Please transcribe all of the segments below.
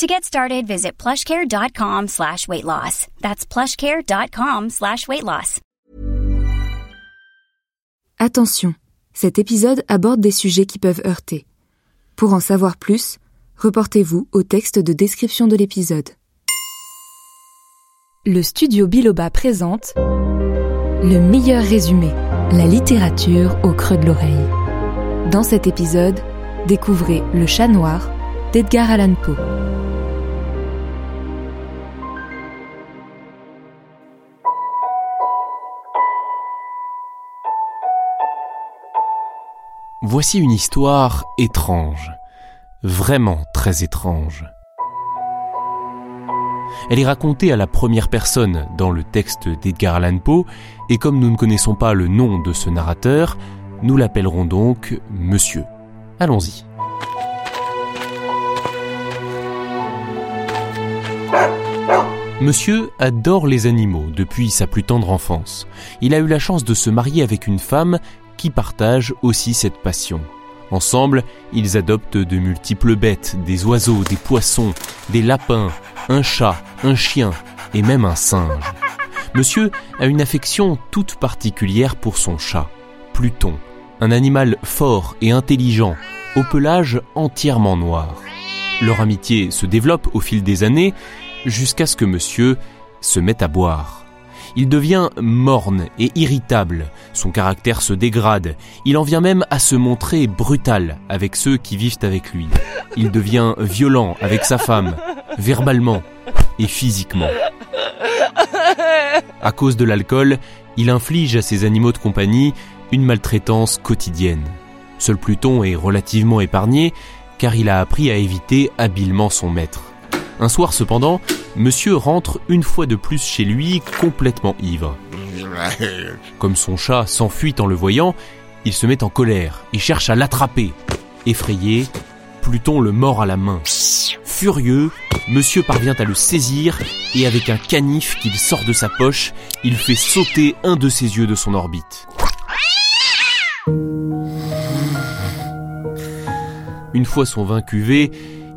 To get started, visit plushcare.com slash weight loss. That's plushcare.com slash weight loss. Attention, cet épisode aborde des sujets qui peuvent heurter. Pour en savoir plus, reportez-vous au texte de description de l'épisode. Le studio Biloba présente le meilleur résumé, la littérature au creux de l'oreille. Dans cet épisode, découvrez Le chat noir d'Edgar Allan Poe. Voici une histoire étrange, vraiment très étrange. Elle est racontée à la première personne dans le texte d'Edgar Allan Poe, et comme nous ne connaissons pas le nom de ce narrateur, nous l'appellerons donc Monsieur. Allons-y. Monsieur adore les animaux depuis sa plus tendre enfance. Il a eu la chance de se marier avec une femme qui partagent aussi cette passion. Ensemble, ils adoptent de multiples bêtes, des oiseaux, des poissons, des lapins, un chat, un chien et même un singe. Monsieur a une affection toute particulière pour son chat, Pluton, un animal fort et intelligent, au pelage entièrement noir. Leur amitié se développe au fil des années jusqu'à ce que monsieur se mette à boire. Il devient morne et irritable, son caractère se dégrade, il en vient même à se montrer brutal avec ceux qui vivent avec lui. Il devient violent avec sa femme, verbalement et physiquement. À cause de l'alcool, il inflige à ses animaux de compagnie une maltraitance quotidienne. Seul Pluton est relativement épargné car il a appris à éviter habilement son maître. Un soir cependant, monsieur rentre une fois de plus chez lui complètement ivre. Comme son chat s'enfuit en le voyant, il se met en colère et cherche à l'attraper. Effrayé, Pluton le mord à la main. Furieux, monsieur parvient à le saisir et avec un canif qu'il sort de sa poche, il fait sauter un de ses yeux de son orbite. Une fois son vin cuvé,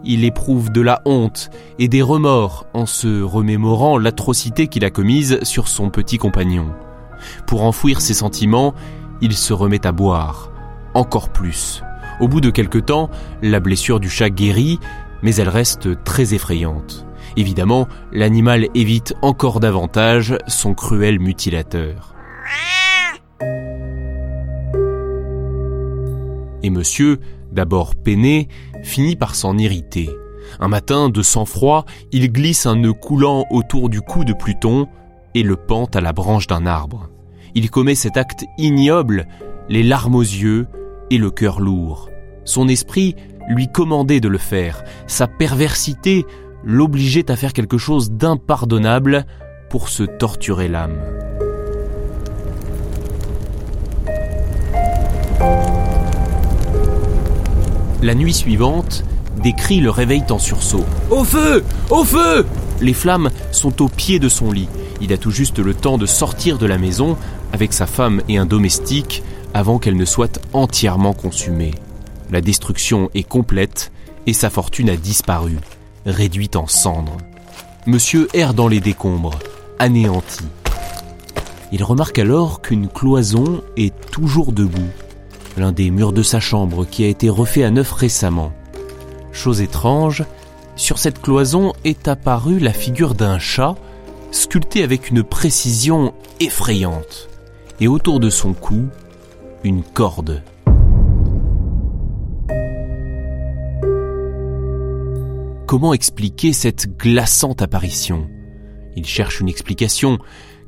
il éprouve de la honte et des remords en se remémorant l'atrocité qu'il a commise sur son petit compagnon. Pour enfouir ses sentiments, il se remet à boire, encore plus. Au bout de quelque temps, la blessure du chat guérit, mais elle reste très effrayante. Évidemment, l'animal évite encore davantage son cruel mutilateur. Et monsieur, d'abord peiné, finit par s'en irriter. Un matin, de sang-froid, il glisse un nœud coulant autour du cou de Pluton et le pend à la branche d'un arbre. Il commet cet acte ignoble, les larmes aux yeux et le cœur lourd. Son esprit lui commandait de le faire, sa perversité l'obligeait à faire quelque chose d'impardonnable pour se torturer l'âme. La nuit suivante, des cris le réveillent en sursaut. Au feu Au feu Les flammes sont au pied de son lit. Il a tout juste le temps de sortir de la maison avec sa femme et un domestique avant qu'elle ne soit entièrement consumée. La destruction est complète et sa fortune a disparu, réduite en cendres. Monsieur erre dans les décombres, anéanti. Il remarque alors qu'une cloison est toujours debout l'un des murs de sa chambre qui a été refait à neuf récemment. Chose étrange, sur cette cloison est apparue la figure d'un chat, sculpté avec une précision effrayante, et autour de son cou, une corde. Comment expliquer cette glaçante apparition? Il cherche une explication,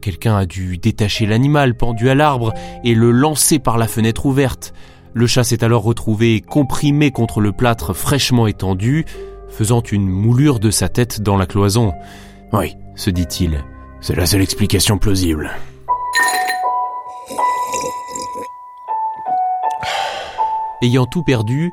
Quelqu'un a dû détacher l'animal pendu à l'arbre et le lancer par la fenêtre ouverte. Le chat s'est alors retrouvé comprimé contre le plâtre fraîchement étendu, faisant une moulure de sa tête dans la cloison. Oui, se dit-il, c'est la seule explication plausible. Ayant tout perdu,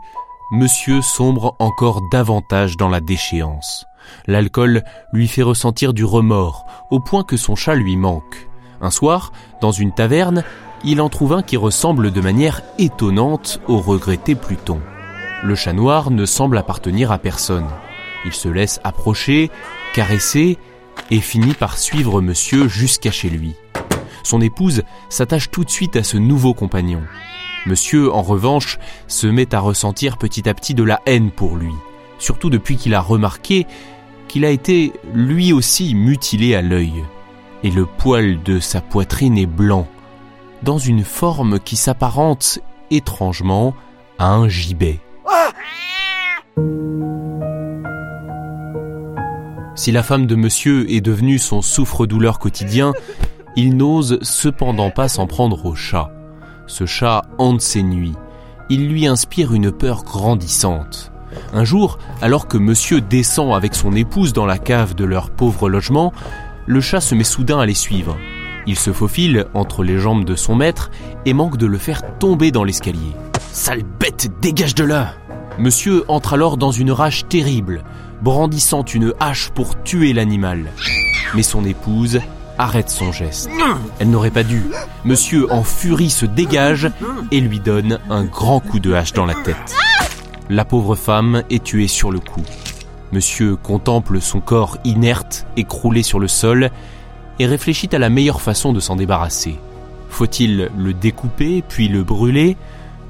monsieur sombre encore davantage dans la déchéance. L'alcool lui fait ressentir du remords, au point que son chat lui manque. Un soir, dans une taverne, il en trouve un qui ressemble de manière étonnante au regretté Pluton. Le chat noir ne semble appartenir à personne. Il se laisse approcher, caresser, et finit par suivre monsieur jusqu'à chez lui. Son épouse s'attache tout de suite à ce nouveau compagnon. Monsieur, en revanche, se met à ressentir petit à petit de la haine pour lui, surtout depuis qu'il a remarqué qu'il a été lui aussi mutilé à l'œil, et le poil de sa poitrine est blanc, dans une forme qui s'apparente étrangement à un gibet. Si la femme de monsieur est devenue son souffre-douleur quotidien, il n'ose cependant pas s'en prendre au chat. Ce chat hante ses nuits. Il lui inspire une peur grandissante. Un jour, alors que monsieur descend avec son épouse dans la cave de leur pauvre logement, le chat se met soudain à les suivre. Il se faufile entre les jambes de son maître et manque de le faire tomber dans l'escalier. Sale bête, dégage de là Monsieur entre alors dans une rage terrible, brandissant une hache pour tuer l'animal. Mais son épouse arrête son geste. Elle n'aurait pas dû. Monsieur en furie se dégage et lui donne un grand coup de hache dans la tête. La pauvre femme est tuée sur le coup. Monsieur contemple son corps inerte écroulé sur le sol et réfléchit à la meilleure façon de s'en débarrasser. Faut-il le découper puis le brûler,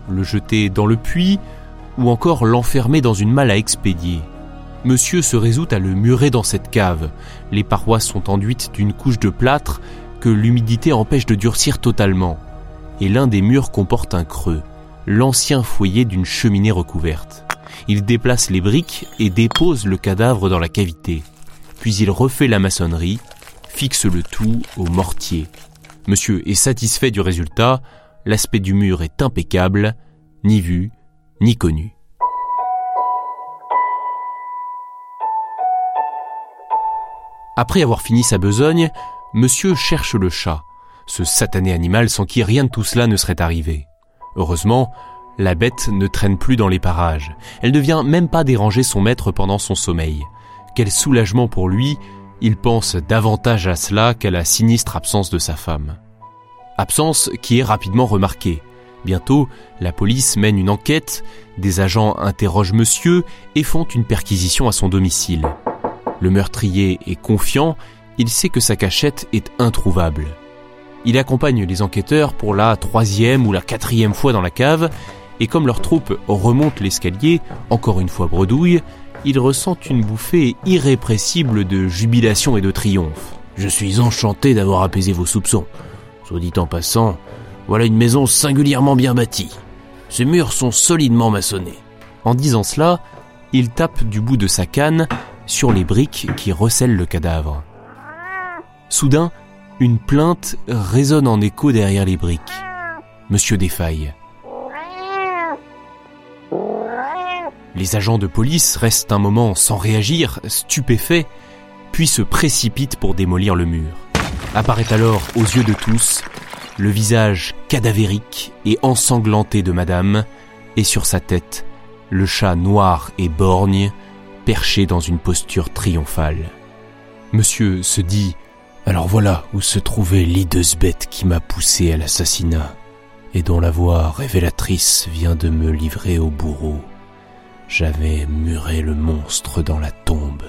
le jeter dans le puits ou encore l'enfermer dans une malle à expédier? Monsieur se résout à le murer dans cette cave. Les parois sont enduites d'une couche de plâtre que l'humidité empêche de durcir totalement. Et l'un des murs comporte un creux, l'ancien foyer d'une cheminée recouverte. Il déplace les briques et dépose le cadavre dans la cavité. Puis il refait la maçonnerie, fixe le tout au mortier. Monsieur est satisfait du résultat, l'aspect du mur est impeccable, ni vu, ni connu. Après avoir fini sa besogne, monsieur cherche le chat, ce satané animal sans qui rien de tout cela ne serait arrivé. Heureusement, la bête ne traîne plus dans les parages. Elle ne vient même pas déranger son maître pendant son sommeil. Quel soulagement pour lui, il pense davantage à cela qu'à la sinistre absence de sa femme. Absence qui est rapidement remarquée. Bientôt, la police mène une enquête, des agents interrogent monsieur et font une perquisition à son domicile. Le meurtrier est confiant, il sait que sa cachette est introuvable. Il accompagne les enquêteurs pour la troisième ou la quatrième fois dans la cave, et comme leur troupe remonte l'escalier, encore une fois bredouille, il ressent une bouffée irrépressible de jubilation et de triomphe. Je suis enchanté d'avoir apaisé vos soupçons. Soit dit en passant, voilà une maison singulièrement bien bâtie. Ses murs sont solidement maçonnés. En disant cela, il tape du bout de sa canne sur les briques qui recèlent le cadavre. Soudain, une plainte résonne en écho derrière les briques. Monsieur défaille. Les agents de police restent un moment sans réagir, stupéfaits, puis se précipitent pour démolir le mur. Apparaît alors aux yeux de tous le visage cadavérique et ensanglanté de madame, et sur sa tête, le chat noir et borgne perché dans une posture triomphale. Monsieur se dit Alors voilà où se trouvait l'hideuse bête qui m'a poussé à l'assassinat, et dont la voix révélatrice vient de me livrer au bourreau. J'avais muré le monstre dans la tombe.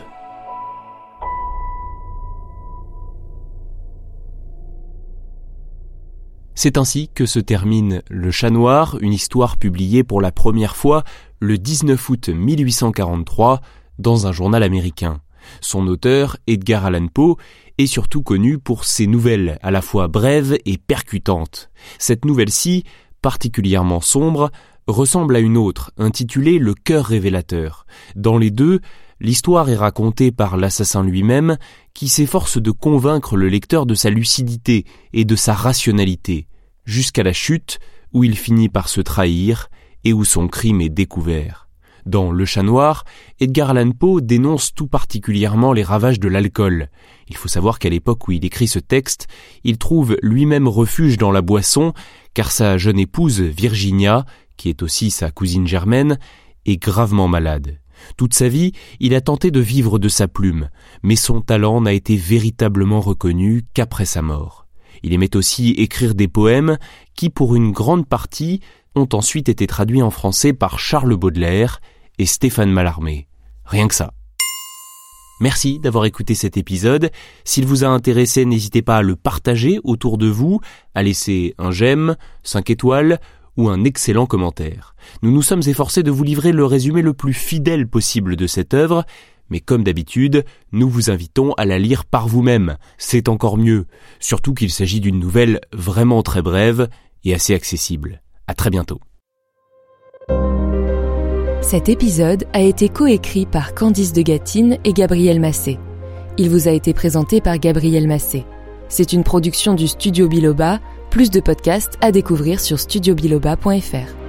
C'est ainsi que se termine Le Chat Noir, une histoire publiée pour la première fois le 19 août 1843 dans un journal américain. Son auteur, Edgar Allan Poe, est surtout connu pour ses nouvelles à la fois brèves et percutantes. Cette nouvelle-ci, particulièrement sombre, ressemble à une autre, intitulée Le cœur révélateur. Dans les deux, l'histoire est racontée par l'assassin lui-même, qui s'efforce de convaincre le lecteur de sa lucidité et de sa rationalité, jusqu'à la chute où il finit par se trahir et où son crime est découvert. Dans Le Chat Noir, Edgar Allan Poe dénonce tout particulièrement les ravages de l'alcool. Il faut savoir qu'à l'époque où il écrit ce texte, il trouve lui-même refuge dans la boisson, car sa jeune épouse, Virginia, qui est aussi sa cousine germaine, est gravement malade. Toute sa vie, il a tenté de vivre de sa plume, mais son talent n'a été véritablement reconnu qu'après sa mort. Il aimait aussi écrire des poèmes qui, pour une grande partie, ont ensuite été traduits en français par Charles Baudelaire et Stéphane Mallarmé. Rien que ça. Merci d'avoir écouté cet épisode. S'il vous a intéressé, n'hésitez pas à le partager autour de vous, à laisser un j'aime, 5 étoiles ou un excellent commentaire. Nous nous sommes efforcés de vous livrer le résumé le plus fidèle possible de cette œuvre, mais comme d'habitude, nous vous invitons à la lire par vous-même. C'est encore mieux, surtout qu'il s'agit d'une nouvelle vraiment très brève et assez accessible. À très bientôt. Cet épisode a été coécrit par Candice de Gatine et Gabriel Massé. Il vous a été présenté par Gabriel Massé. C'est une production du Studio Biloba, plus de podcasts à découvrir sur studiobiloba.fr.